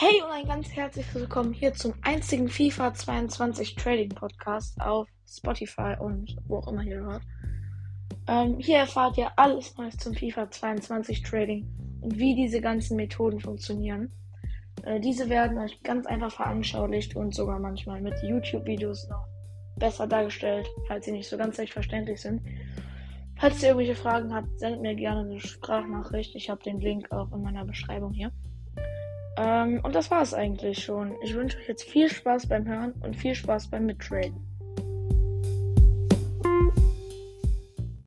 Hey und ein ganz herzliches Willkommen hier zum einzigen FIFA 22 Trading Podcast auf Spotify und wo auch immer ihr hört. Ähm, hier erfahrt ihr alles Neues zum FIFA 22 Trading und wie diese ganzen Methoden funktionieren. Äh, diese werden euch ganz einfach veranschaulicht und sogar manchmal mit YouTube-Videos noch besser dargestellt, falls sie nicht so ganz selbstverständlich sind. Falls ihr irgendwelche Fragen habt, sendet mir gerne eine Sprachnachricht. Ich habe den Link auch in meiner Beschreibung hier. Ähm, und das war es eigentlich schon. Ich wünsche euch jetzt viel Spaß beim Hören und viel Spaß beim Mittraden.